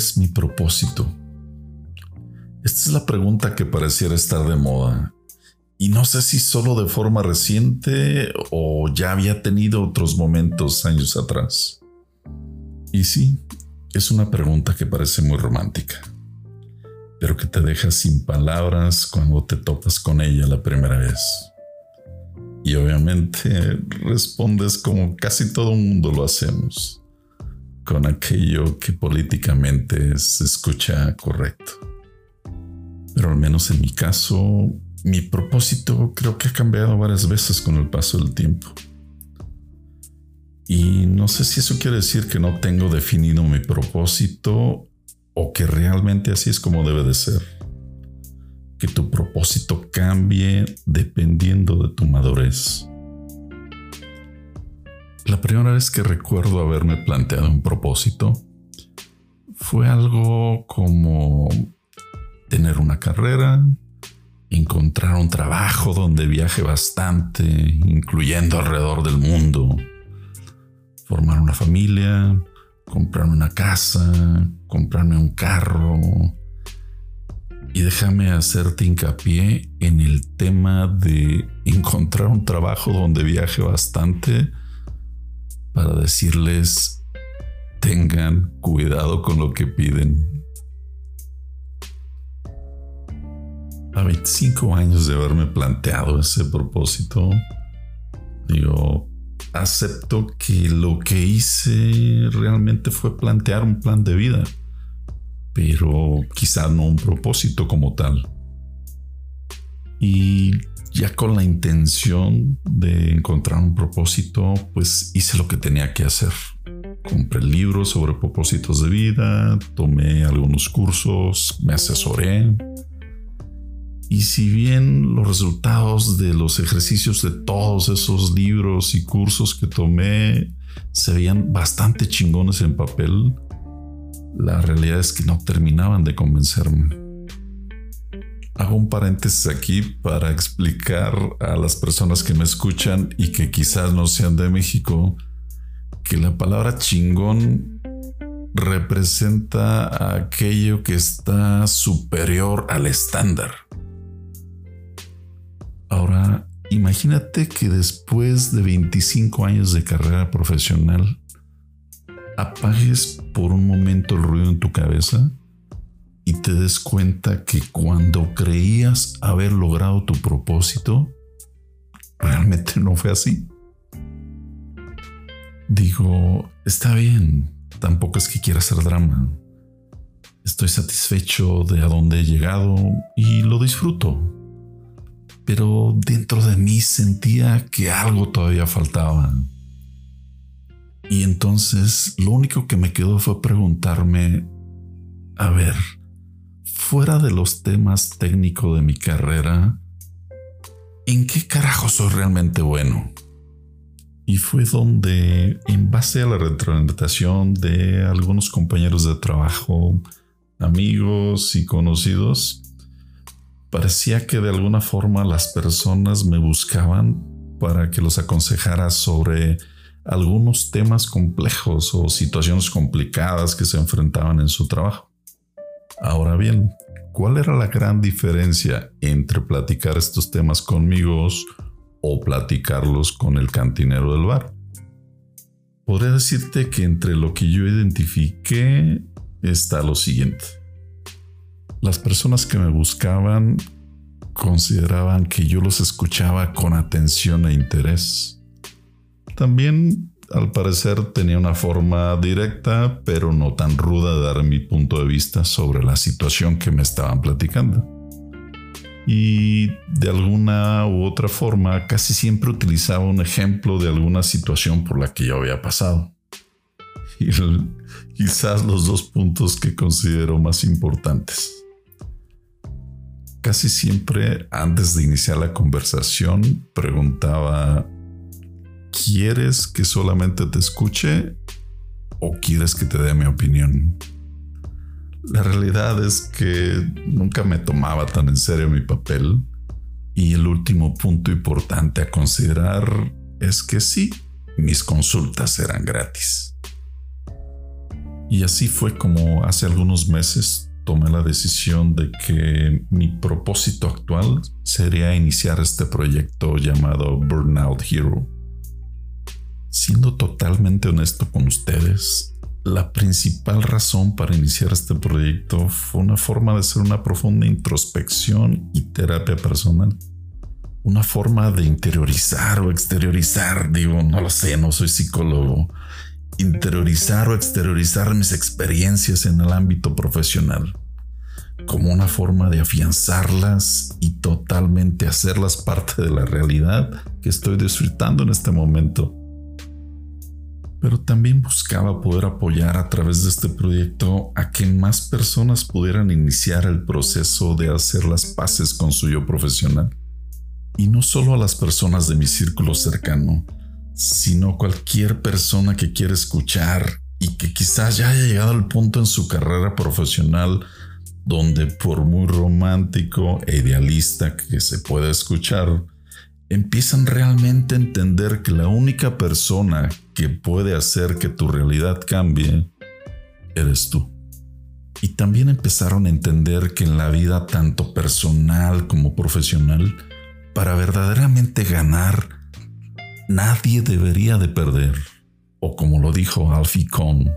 ¿Cuál es mi propósito? Esta es la pregunta que pareciera estar de moda. Y no sé si solo de forma reciente o ya había tenido otros momentos años atrás. Y sí, es una pregunta que parece muy romántica, pero que te deja sin palabras cuando te topas con ella la primera vez. Y obviamente respondes como casi todo el mundo lo hacemos con aquello que políticamente se escucha correcto. Pero al menos en mi caso, mi propósito creo que ha cambiado varias veces con el paso del tiempo. Y no sé si eso quiere decir que no tengo definido mi propósito o que realmente así es como debe de ser. Que tu propósito cambie dependiendo de tu madurez. La primera vez que recuerdo haberme planteado un propósito fue algo como tener una carrera, encontrar un trabajo donde viaje bastante, incluyendo alrededor del mundo, formar una familia, comprarme una casa, comprarme un carro. Y déjame hacerte hincapié en el tema de encontrar un trabajo donde viaje bastante para decirles tengan cuidado con lo que piden. A 25 años de haberme planteado ese propósito, digo, acepto que lo que hice realmente fue plantear un plan de vida, pero quizá no un propósito como tal. Y ya con la intención de encontrar un propósito, pues hice lo que tenía que hacer. Compré libros sobre propósitos de vida, tomé algunos cursos, me asesoré. Y si bien los resultados de los ejercicios de todos esos libros y cursos que tomé se veían bastante chingones en papel, la realidad es que no terminaban de convencerme. Hago un paréntesis aquí para explicar a las personas que me escuchan y que quizás no sean de México que la palabra chingón representa aquello que está superior al estándar. Ahora, imagínate que después de 25 años de carrera profesional, apagues por un momento el ruido en tu cabeza y te des cuenta que cuando creías haber logrado tu propósito, realmente no fue así. Digo, está bien, tampoco es que quiera hacer drama. Estoy satisfecho de a dónde he llegado y lo disfruto. Pero dentro de mí sentía que algo todavía faltaba. Y entonces lo único que me quedó fue preguntarme, a ver, fuera de los temas técnicos de mi carrera, ¿en qué carajo soy realmente bueno? Y fue donde, en base a la retroalimentación de algunos compañeros de trabajo, amigos y conocidos, parecía que de alguna forma las personas me buscaban para que los aconsejara sobre algunos temas complejos o situaciones complicadas que se enfrentaban en su trabajo. Ahora bien, ¿cuál era la gran diferencia entre platicar estos temas conmigo o platicarlos con el cantinero del bar? Podría decirte que entre lo que yo identifiqué está lo siguiente. Las personas que me buscaban consideraban que yo los escuchaba con atención e interés. También al parecer tenía una forma directa, pero no tan ruda de dar mi punto de vista sobre la situación que me estaban platicando. Y de alguna u otra forma casi siempre utilizaba un ejemplo de alguna situación por la que yo había pasado. Y quizás los dos puntos que considero más importantes. Casi siempre antes de iniciar la conversación preguntaba ¿Quieres que solamente te escuche o quieres que te dé mi opinión? La realidad es que nunca me tomaba tan en serio mi papel y el último punto importante a considerar es que sí, mis consultas eran gratis. Y así fue como hace algunos meses tomé la decisión de que mi propósito actual sería iniciar este proyecto llamado Burnout Hero. Siendo totalmente honesto con ustedes, la principal razón para iniciar este proyecto fue una forma de hacer una profunda introspección y terapia personal. Una forma de interiorizar o exteriorizar, digo, no lo sé, no soy psicólogo, interiorizar o exteriorizar mis experiencias en el ámbito profesional, como una forma de afianzarlas y totalmente hacerlas parte de la realidad que estoy disfrutando en este momento. Pero también buscaba poder apoyar a través de este proyecto a que más personas pudieran iniciar el proceso de hacer las paces con su yo profesional. Y no solo a las personas de mi círculo cercano, sino cualquier persona que quiera escuchar y que quizás ya haya llegado al punto en su carrera profesional donde por muy romántico e idealista que se pueda escuchar, empiezan realmente a entender que la única persona que puede hacer que tu realidad cambie eres tú. Y también empezaron a entender que en la vida tanto personal como profesional, para verdaderamente ganar, nadie debería de perder, o como lo dijo Alfie Kohn,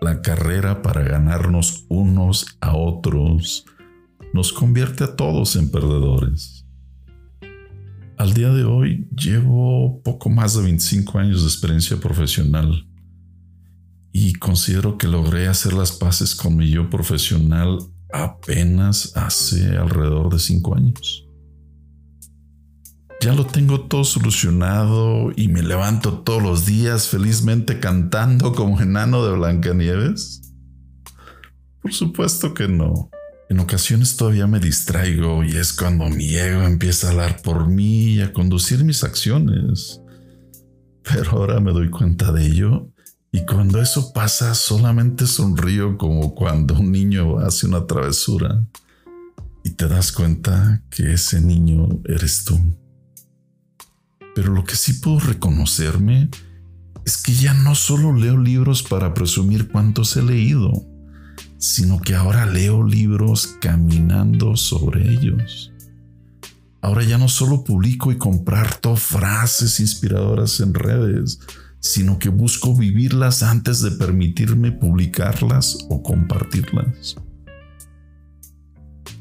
la carrera para ganarnos unos a otros nos convierte a todos en perdedores. Al día de hoy llevo poco más de 25 años de experiencia profesional y considero que logré hacer las paces con mi yo profesional apenas hace alrededor de 5 años ya lo tengo todo solucionado y me levanto todos los días felizmente cantando como enano de Blancanieves? Por supuesto que no. En ocasiones todavía me distraigo y es cuando mi ego empieza a hablar por mí y a conducir mis acciones. Pero ahora me doy cuenta de ello y cuando eso pasa solamente sonrío como cuando un niño hace una travesura y te das cuenta que ese niño eres tú. Pero lo que sí puedo reconocerme es que ya no solo leo libros para presumir cuántos he leído, sino que ahora leo libros caminando sobre ellos. Ahora ya no solo publico y comparto frases inspiradoras en redes, sino que busco vivirlas antes de permitirme publicarlas o compartirlas.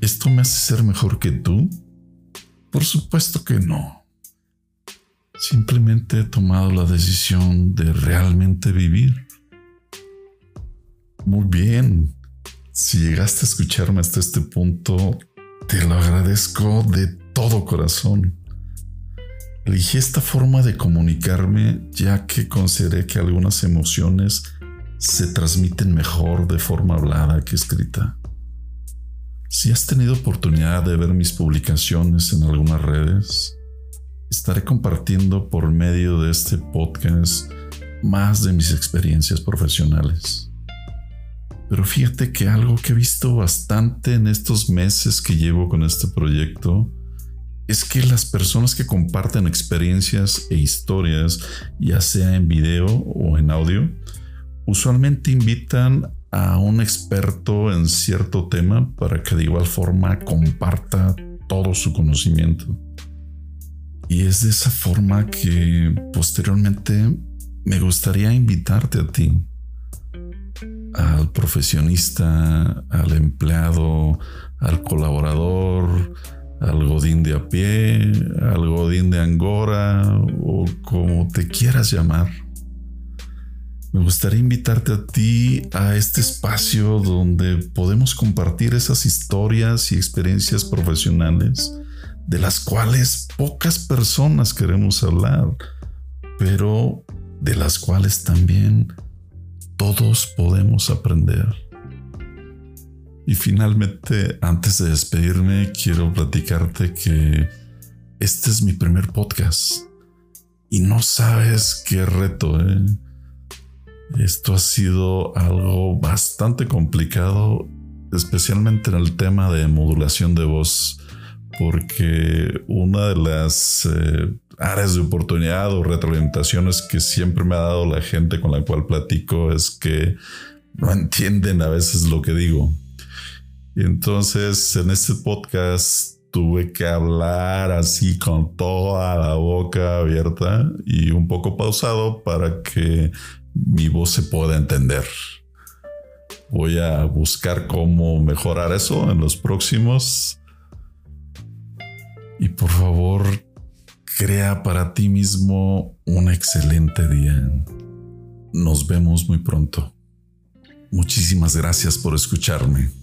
¿Esto me hace ser mejor que tú? Por supuesto que no. Simplemente he tomado la decisión de realmente vivir. Muy bien. Si llegaste a escucharme hasta este punto, te lo agradezco de todo corazón. Elegí esta forma de comunicarme ya que consideré que algunas emociones se transmiten mejor de forma hablada que escrita. Si has tenido oportunidad de ver mis publicaciones en algunas redes, estaré compartiendo por medio de este podcast más de mis experiencias profesionales. Pero fíjate que algo que he visto bastante en estos meses que llevo con este proyecto es que las personas que comparten experiencias e historias, ya sea en video o en audio, usualmente invitan a un experto en cierto tema para que de igual forma comparta todo su conocimiento. Y es de esa forma que posteriormente me gustaría invitarte a ti, profesionista, al empleado, al colaborador, al godín de a pie, al godín de Angora o como te quieras llamar. Me gustaría invitarte a ti a este espacio donde podemos compartir esas historias y experiencias profesionales de las cuales pocas personas queremos hablar, pero de las cuales también todos podemos aprender. Y finalmente, antes de despedirme, quiero platicarte que este es mi primer podcast. Y no sabes qué reto, ¿eh? Esto ha sido algo bastante complicado, especialmente en el tema de modulación de voz porque una de las eh, áreas de oportunidad o retroalimentaciones que siempre me ha dado la gente con la cual platico es que no entienden a veces lo que digo. Y entonces en este podcast tuve que hablar así con toda la boca abierta y un poco pausado para que mi voz se pueda entender. Voy a buscar cómo mejorar eso en los próximos. Y por favor, crea para ti mismo un excelente día. Nos vemos muy pronto. Muchísimas gracias por escucharme.